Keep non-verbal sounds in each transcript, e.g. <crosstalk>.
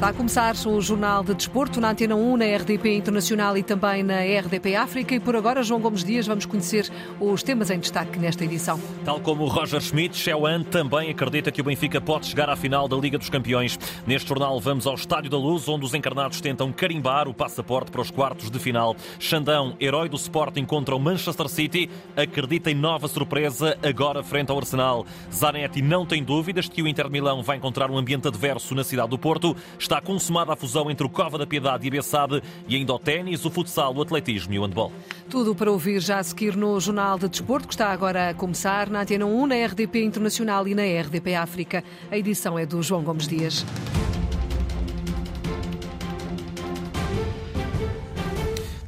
Está a começar o Jornal de Desporto na Antena 1, na RDP Internacional e também na RDP África. E por agora, João Gomes Dias, vamos conhecer os temas em destaque nesta edição. Tal como Roger Schmidt, Xewan também acredita que o Benfica pode chegar à final da Liga dos Campeões. Neste jornal, vamos ao Estádio da Luz, onde os encarnados tentam carimbar o passaporte para os quartos de final. Xandão, herói do Sporting contra o Manchester City, acredita em nova surpresa agora frente ao Arsenal. Zanetti não tem dúvidas que o Inter Milão vai encontrar um ambiente adverso na cidade do Porto. Está consumada a fusão entre o Cova da Piedade e a Bessade e ainda o ténis, o futsal, o atletismo e o handball. Tudo para ouvir já a seguir no Jornal de Desporto, que está agora a começar na Antena 1, na RDP Internacional e na RDP África. A edição é do João Gomes Dias.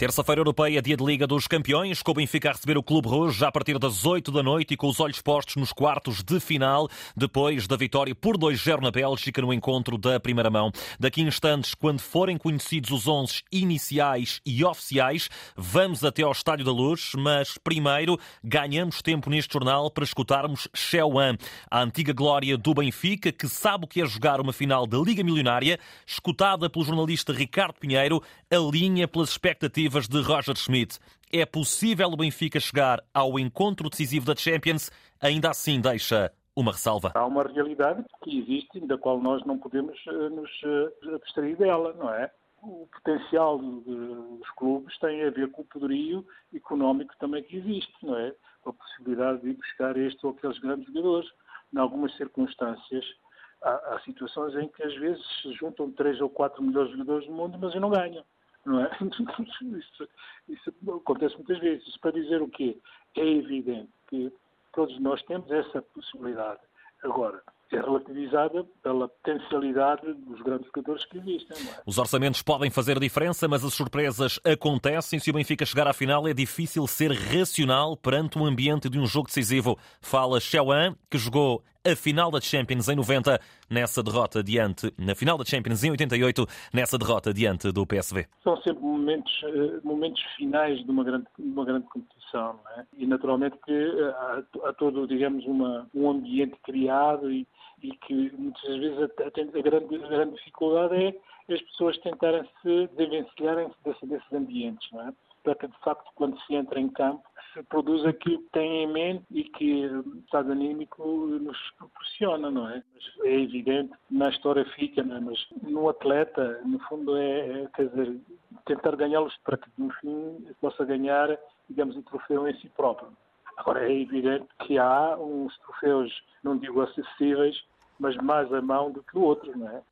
Terça-feira europeia, dia de Liga dos Campeões, com o Benfica a receber o Clube Rouge já a partir das 8 da noite e com os olhos postos nos quartos de final, depois da vitória por 2-0 na Bélgica no encontro da primeira mão. Daqui a instantes, quando forem conhecidos os 11 iniciais e oficiais, vamos até ao Estádio da Luz, mas primeiro ganhamos tempo neste jornal para escutarmos Xeuan, a antiga glória do Benfica, que sabe o que é jogar uma final da Liga Milionária, escutada pelo jornalista Ricardo Pinheiro, alinha pelas expectativas de Roger Schmidt. É possível o Benfica chegar ao encontro decisivo da Champions? Ainda assim deixa uma ressalva. Há uma realidade que existe, da qual nós não podemos eh, nos eh, abstrair dela, não é? O potencial dos clubes tem a ver com o poderio económico também que existe, não é? A possibilidade de buscar este ou aqueles grandes jogadores. Em algumas circunstâncias, há, há situações em que às vezes se juntam três ou quatro melhores jogadores do mundo, mas não ganham não é? <laughs> Isso, isso, acontece muitas vezes. Isso para dizer o quê? É evidente que todos nós temos essa possibilidade. Agora, é relativizada pela potencialidade dos grandes jogadores que existem. É? Os orçamentos podem fazer diferença, mas as surpresas acontecem. Se o Benfica chegar à final, é difícil ser racional perante o ambiente de um jogo decisivo. Fala Xeuan, que jogou a final da Champions em 90, nessa derrota diante, na final da Champions em 88, nessa derrota diante do PSV. São sempre momentos, eh, momentos finais de uma grande, de uma grande competição, é? E naturalmente que eh, há, há, todo, digamos, uma, um ambiente criado e, e que muitas vezes a, a, grande, a grande dificuldade é as pessoas tentarem se desvencilharem desse, desses ambientes, não é? Para que, de facto, quando se entra em campo, se produz aquilo que tem em mente e que o estado anímico nos proporciona, não é? Mas é evidente na história fica, não é? Mas no atleta, no fundo, é, é quer dizer, tentar ganhá-los para que, no fim, possa ganhar, digamos, o troféu em si próprio. Agora, é evidente que há uns troféus, não digo acessíveis, mas mais a mão do que o outro, não é?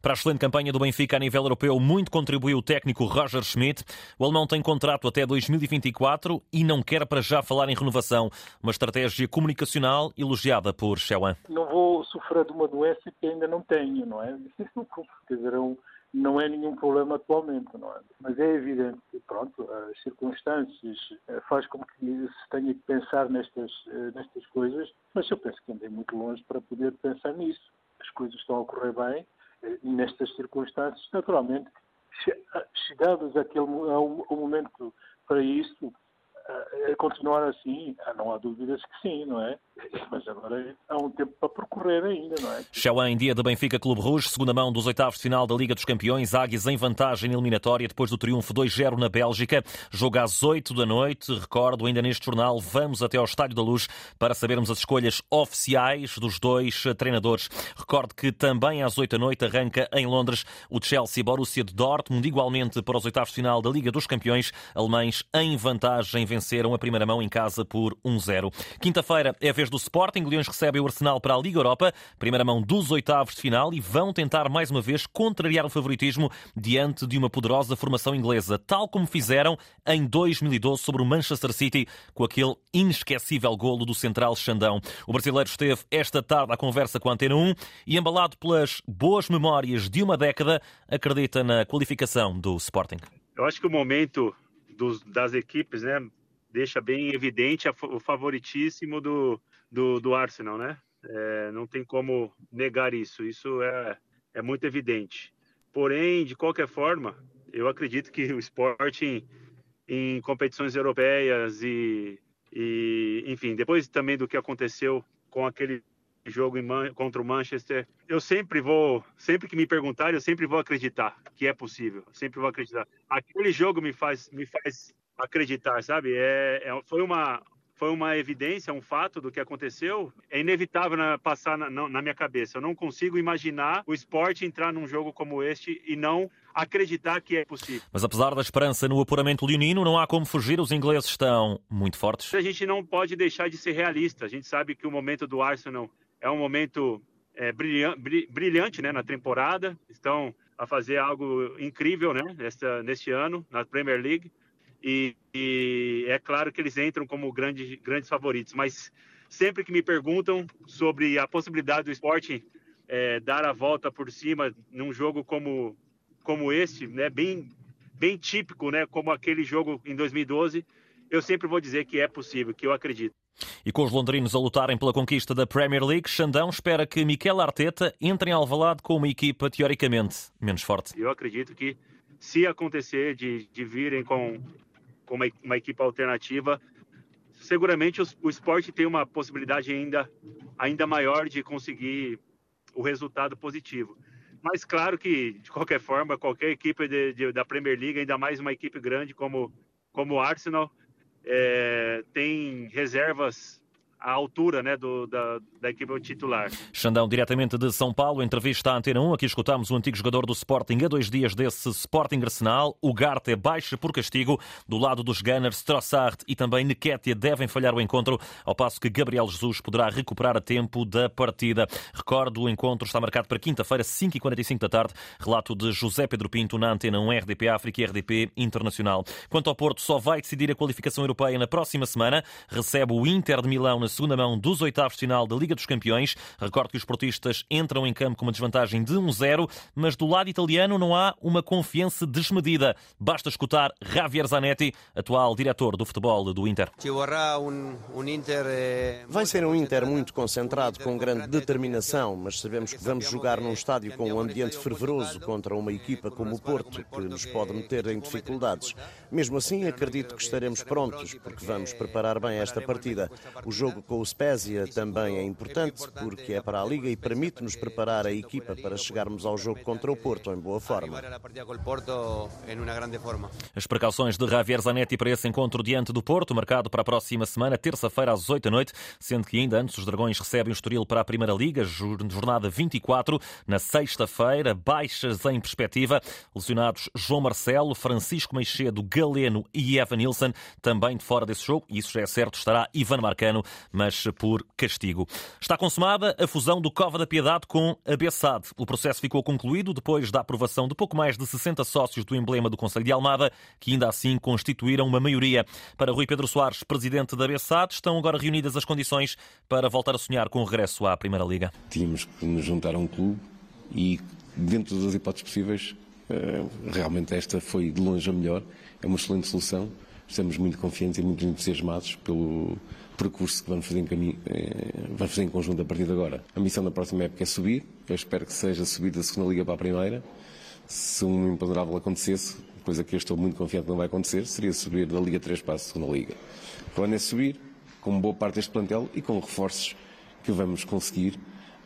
Para a excelente campanha do Benfica a nível europeu, muito contribuiu o técnico Roger Schmidt. O alemão tem contrato até 2024 e não quer para já falar em renovação. Uma estratégia comunicacional elogiada por Xeuan. Não vou sofrer de uma doença que ainda não tenho, não é? Quer dizer, é um, não é nenhum problema atualmente, não é? Mas é evidente que, pronto, as circunstâncias eh, faz com que se tenha que pensar nestas, eh, nestas coisas, mas eu penso que andei muito longe para poder pensar nisso. As coisas estão a correr bem eh, e nestas circunstâncias, naturalmente, chegados àquele, ao, ao momento para isso, a continuar assim, ah, não há dúvidas que sim, não é? Mas agora há um tempo para percorrer ainda, não é? Chauã em dia da Benfica Clube Rouge, segunda mão dos oitavos de final da Liga dos Campeões, Águias em vantagem eliminatória depois do triunfo 2-0 na Bélgica. Jogo às 8 da noite, recordo ainda neste jornal, vamos até ao Estádio da Luz para sabermos as escolhas oficiais dos dois treinadores. Recordo que também às 8 da noite arranca em Londres o Chelsea Borussia de Dortmund, igualmente para os oitavos de final da Liga dos Campeões, alemães em vantagem venceram a primeira mão em casa por 1-0. Quinta-feira é a vez do Sporting. Leões recebe o Arsenal para a Liga Europa, primeira mão dos oitavos de final e vão tentar mais uma vez contrariar o favoritismo diante de uma poderosa formação inglesa, tal como fizeram em 2012 sobre o Manchester City com aquele inesquecível golo do central Xandão. O brasileiro esteve esta tarde à conversa com a Antena 1 e embalado pelas boas memórias de uma década, acredita na qualificação do Sporting. Eu acho que o momento dos, das equipes, né, deixa bem evidente o favoritíssimo do, do, do Arsenal, né? É, não tem como negar isso, isso é, é muito evidente. Porém, de qualquer forma, eu acredito que o Sporting em competições europeias e, e enfim, depois também do que aconteceu com aquele jogo Man contra o Manchester. Eu sempre vou, sempre que me perguntarem, eu sempre vou acreditar que é possível. Sempre vou acreditar. Aquele jogo me faz, me faz acreditar, sabe? É, é foi uma foi uma evidência, um fato do que aconteceu. É inevitável na, passar na, na, minha cabeça. Eu não consigo imaginar o esporte entrar num jogo como este e não acreditar que é possível. Mas apesar da esperança no apuramento leonino, não há como fugir. Os ingleses estão muito fortes. A gente não pode deixar de ser realista. A gente sabe que o momento do Arsenal é um momento é, brilhante, brilhante né, na temporada. Estão a fazer algo incrível né, nesta, neste ano na Premier League. E, e, é claro que eles entram como grande, grandes favoritos, mas sempre que me perguntam sobre a possibilidade do esporte é, dar a volta por cima num jogo como, como este, né, bem, bem típico, né, como aquele jogo em 2012, eu sempre vou dizer que é possível, que eu acredito. E com os londrinos a lutarem pela conquista da Premier League, Xandão espera que Miquel Arteta entre em Alvalade com uma equipa teoricamente menos forte. Eu acredito que se acontecer de, de virem com com uma, uma equipe alternativa, seguramente o, esporte tem uma possibilidade ainda, ainda maior de conseguir o resultado positivo. Mas claro que, de qualquer forma, qualquer equipe de, de, da Premier League, ainda mais uma equipe grande como, como o Arsenal, é, tem reservas à altura né, do, da, da equipe titular. Xandão, diretamente de São Paulo, entrevista à Antena 1. Aqui escutamos o antigo jogador do Sporting a dois dias desse Sporting Arsenal. O Garte baixa por castigo. Do lado dos Gunners, Trossard e também Nequetia devem falhar o encontro, ao passo que Gabriel Jesus poderá recuperar a tempo da partida. Recordo, o encontro está marcado para quinta-feira, 5h45 da tarde. Relato de José Pedro Pinto na Antena 1, RDP África e RDP Internacional. Quanto ao Porto, só vai decidir a qualificação europeia na próxima semana. Recebe o Inter de Milão na na segunda mão dos oitavos de final da Liga dos Campeões. Recordo que os portistas entram em campo com uma desvantagem de 1-0, mas do lado italiano não há uma confiança desmedida. Basta escutar Javier Zanetti, atual diretor do futebol do Inter. Eh, Vai ser um Inter muito concentrado, com grande determinação, mas sabemos que vamos jogar num estádio com um ambiente fervoroso contra uma equipa como o Porto, que nos pode meter em dificuldades. Mesmo assim, acredito que estaremos prontos, porque vamos preparar bem esta partida. O jogo jogo com o Spezia também é importante porque é para a Liga e permite-nos preparar a equipa para chegarmos ao jogo contra o Porto em boa forma. As precauções de Javier Zanetti para esse encontro diante do Porto, marcado para a próxima semana, terça-feira às 8 da noite, sendo que ainda antes os Dragões recebem o Estoril para a Primeira Liga, jornada 24, na sexta-feira, baixas em perspectiva, lesionados João Marcelo, Francisco Meixedo, Galeno e Evan Nilsson, também de fora desse jogo, e isso já é certo, estará Ivan Marcano, mas por castigo. Está consumada a fusão do Cova da Piedade com a Bessade. O processo ficou concluído depois da aprovação de pouco mais de 60 sócios do emblema do Conselho de Almada, que ainda assim constituíram uma maioria. Para Rui Pedro Soares, presidente da Bessade, estão agora reunidas as condições para voltar a sonhar com o regresso à Primeira Liga. Tínhamos que nos juntar a um clube e, dentro das hipóteses possíveis, eh, realmente esta foi de longe a melhor. É uma excelente solução. Estamos muito confiantes e muito entusiasmados pelo, percurso que vamos fazer em, caminho, eh, vamos fazer em conjunto a partir de agora. A missão da próxima época é subir. Eu espero que seja subir da segunda liga para a primeira. Se um imponderável acontecesse, coisa que eu estou muito confiante que não vai acontecer, seria subir da Liga 3 para a segunda liga. O plano é subir, com boa parte deste plantel e com reforços que vamos conseguir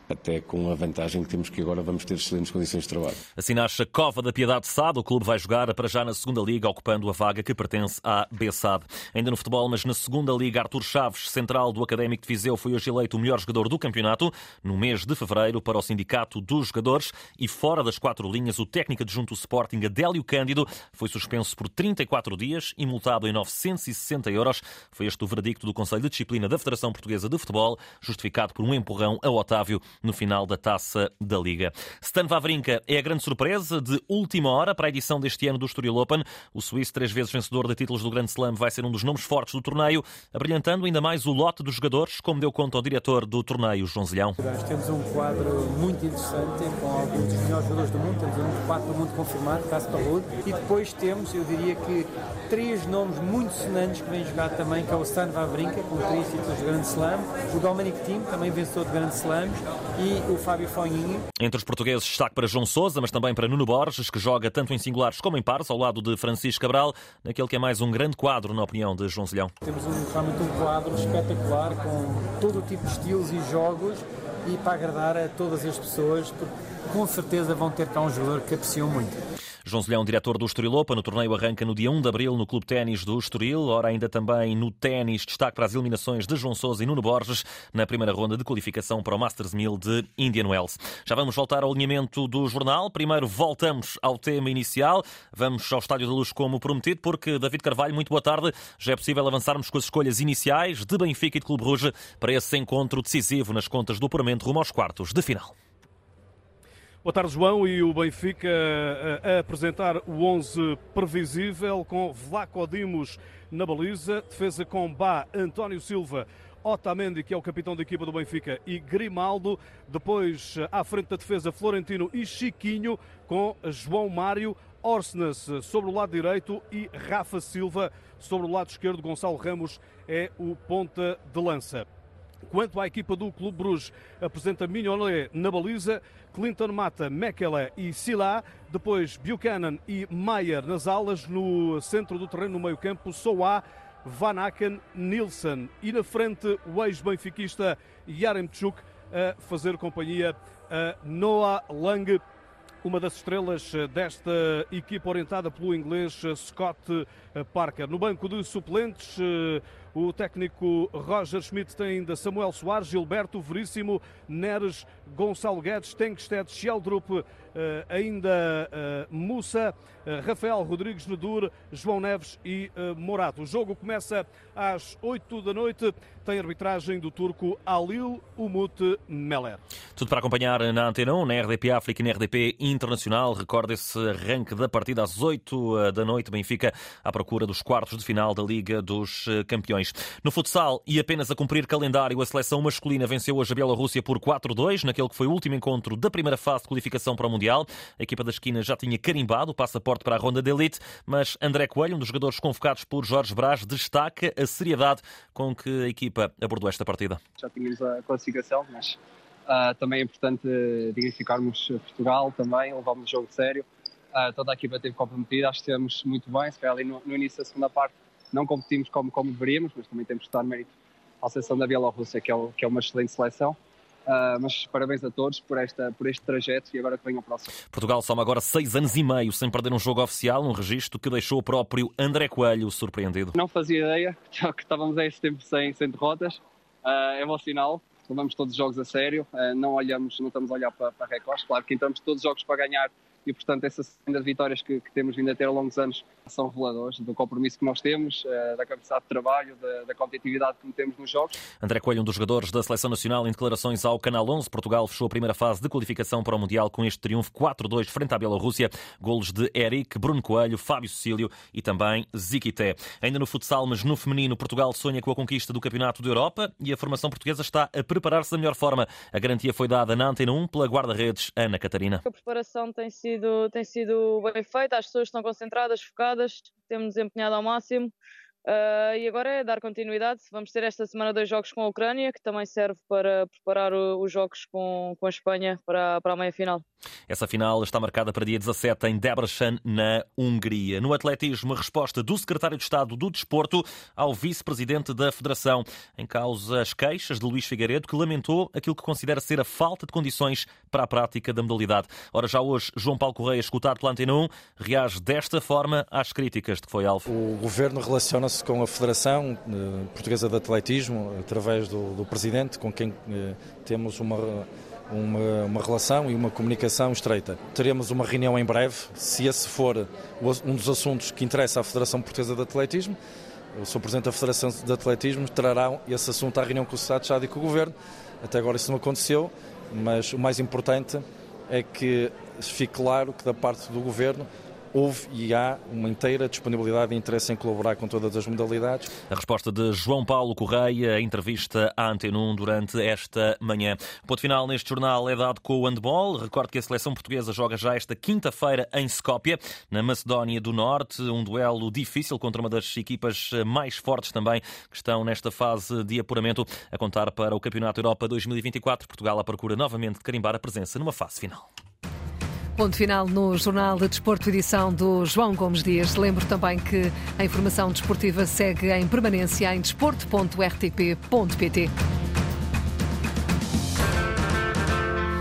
até com a vantagem que temos que agora vamos ter excelentes condições de trabalho. Assim nasce a Cova da Piedade SAD. O clube vai jogar para já na segunda Liga, ocupando a vaga que pertence à B-SAD. Ainda no futebol, mas na segunda Liga, Artur Chaves, central do Académico de Viseu, foi hoje eleito o melhor jogador do campeonato no mês de fevereiro para o Sindicato dos Jogadores e fora das quatro linhas, o técnico adjunto Sporting, Adélio Cândido, foi suspenso por 34 dias e multado em 960 euros. Foi este o veredicto do Conselho de Disciplina da Federação Portuguesa de Futebol, justificado por um empurrão a Otávio no final da taça da Liga. Stan Wawrinka é a grande surpresa de última hora para a edição deste ano do Estoril Open. O suíço, três vezes vencedor de títulos do Grande Slam, vai ser um dos nomes fortes do torneio, abrilhantando ainda mais o lote dos jogadores, como deu conta o diretor do torneio, João Zilhão. Temos um quadro muito interessante com alguns dos melhores jogadores do mundo. Temos um quadro do mundo confirmado, Parrudo. E depois temos, eu diria que, três nomes muito sonantes que vêm jogar também, que é o Stan Wawrinka, com três títulos do Grande Slam, o Dominic Thiem, também vencedor de Grande Slams, e o Fábio Foninho. Entre os portugueses, destaque para João Sousa, mas também para Nuno Borges, que joga tanto em singulares como em pares, ao lado de Francisco Cabral, naquele que é mais um grande quadro, na opinião de João Zilhão. Temos um, realmente um quadro espetacular, com todo o tipo de estilos e jogos, e para agradar a todas as pessoas, porque com certeza vão ter cá um jogador que apreciam muito. João Zilhão, diretor do Estorilopa, no torneio arranca no dia 1 de abril no Clube Ténis do Estoril. Ora, ainda também no ténis, destaque para as eliminações de João Sousa e Nuno Borges na primeira ronda de qualificação para o Masters 1000 de Indian Wells. Já vamos voltar ao alinhamento do jornal. Primeiro voltamos ao tema inicial. Vamos ao Estádio da Luz como prometido, porque David Carvalho, muito boa tarde. Já é possível avançarmos com as escolhas iniciais de Benfica e de Clube Rouge para esse encontro decisivo nas contas do apuramento rumo aos quartos de final. Boa tarde, João. E o Benfica a apresentar o 11 previsível com Vlaco Dimos na baliza, defesa com Bá, António Silva, Otamendi, que é o capitão da equipa do Benfica, e Grimaldo. Depois, à frente da defesa, Florentino e Chiquinho, com João Mário, Orsnes sobre o lado direito e Rafa Silva sobre o lado esquerdo. Gonçalo Ramos é o ponta de lança. Quanto à equipa do Clube Bruges, apresenta Mignolet na baliza, Clinton Mata, Mekele e Sila, depois Buchanan e Maier nas alas, no centro do terreno, no meio campo, Soá, Van Aken, Nilsson e na frente o ex-benfiquista Yaremchuk a fazer companhia a Noah Lang, uma das estrelas desta equipa orientada pelo inglês Scott Parker. No banco de suplentes, o técnico Roger Schmidt tem ainda Samuel Soares, Gilberto Veríssimo, Neres, Gonçalo Guedes, Tenkstedt, Sheldrup, eh, ainda eh, Mussa, eh, Rafael Rodrigues Nedur, João Neves e Morato. O jogo começa às 8 da noite, tem arbitragem do turco Alil Umut Meller. Tudo para acompanhar na Antena 1, na RDP África e na RDP Internacional. Recorda esse arranque da partida às 8 da noite. Benfica à procura dos quartos de final da Liga dos Campeões. No futsal e apenas a cumprir calendário, a seleção masculina venceu hoje a Bielorrússia por 4-2, naquele que foi o último encontro da primeira fase de qualificação para o Mundial. A equipa da esquina já tinha carimbado o passaporte para a ronda de elite, mas André Coelho, um dos jogadores convocados por Jorge Brás, destaca a seriedade com que a equipa abordou esta partida. Já tínhamos a classificação, mas uh, também é importante dignificarmos Portugal, também levarmos o jogo sério. Uh, toda a equipa esteve comprometida, acho que estivemos muito bem, se calhar ali no, no início da segunda parte não competimos como, como deveríamos, mas também temos que dar mérito à seleção da Bielorrússia, que é, o, que é uma excelente seleção. Uh, mas parabéns a todos por, esta, por este trajeto e agora que vem o próximo. Portugal soma agora seis anos e meio sem perder um jogo oficial, um registro que deixou o próprio André Coelho surpreendido. Não fazia ideia <laughs> que estávamos a esse tempo sem, sem derrotas. Uh, é bom sinal, levamos todos os jogos a sério, uh, não olhamos, não estamos a olhar para, para recordes. Claro que entramos todos os jogos para ganhar e, portanto, essas vitórias que, que, temos vindo a ter ao longo dos anos são reveladores do compromisso que nós temos, eh, da capacidade de trabalho, da, da competitividade que temos nos jogos. André Coelho, um dos jogadores da Seleção Nacional, em declarações ao Canal 11, Portugal fechou a primeira fase de qualificação para o Mundial com este triunfo 4-2 frente à Bielorrússia. Golos de Eric, Bruno Coelho, Fábio Cecílio e também Ziquité. Ainda no futsal, mas no feminino, Portugal sonha com a conquista do Campeonato da Europa e a formação portuguesa está a preparar-se da melhor forma. A garantia foi dada na Antena 1 pela guarda-redes Ana Catarina. A preparação tem sido, tem sido bem feita, as pessoas estão concentradas, focadas, temos empenhado ao máximo. Uh, e agora é dar continuidade. Vamos ter esta semana dois jogos com a Ucrânia, que também serve para preparar o, os jogos com, com a Espanha para, para a meia-final. Essa final está marcada para dia 17 em Debrecen, na Hungria. No atletismo, a resposta do secretário de Estado do Desporto ao vice-presidente da Federação. Em causa as queixas de Luís Figueiredo, que lamentou aquilo que considera ser a falta de condições para a prática da modalidade. Ora, já hoje, João Paulo Correia, escutado pela Antena 1, reage desta forma às críticas de que foi alvo. O governo relaciona-se com a Federação eh, Portuguesa de Atletismo, através do, do Presidente, com quem eh, temos uma, uma, uma, relação e uma comunicação estreita. Teremos uma reunião em breve, se esse for um dos assuntos que interessa à Federação Portuguesa de Atletismo, o Sr. Presidente da Federação de Atletismo trará esse assunto à reunião com o Estado e com o Governo. Até agora isso não aconteceu, mas o mais importante é que fique claro que da parte do Governo houve e há uma inteira disponibilidade e interesse em colaborar com todas as modalidades. A resposta de João Paulo Correia, entrevista à Antena 1 durante esta manhã. O ponto final neste jornal é dado com o handball. Recordo que a seleção portuguesa joga já esta quinta-feira em Skopje, na Macedónia do Norte. Um duelo difícil contra uma das equipas mais fortes também que estão nesta fase de apuramento a contar para o Campeonato Europa 2024. Portugal à procura novamente de carimbar a presença numa fase final. Ponto final no Jornal de Desporto, edição do João Gomes Dias. Lembro também que a informação desportiva segue em permanência em desporto.rtp.pt.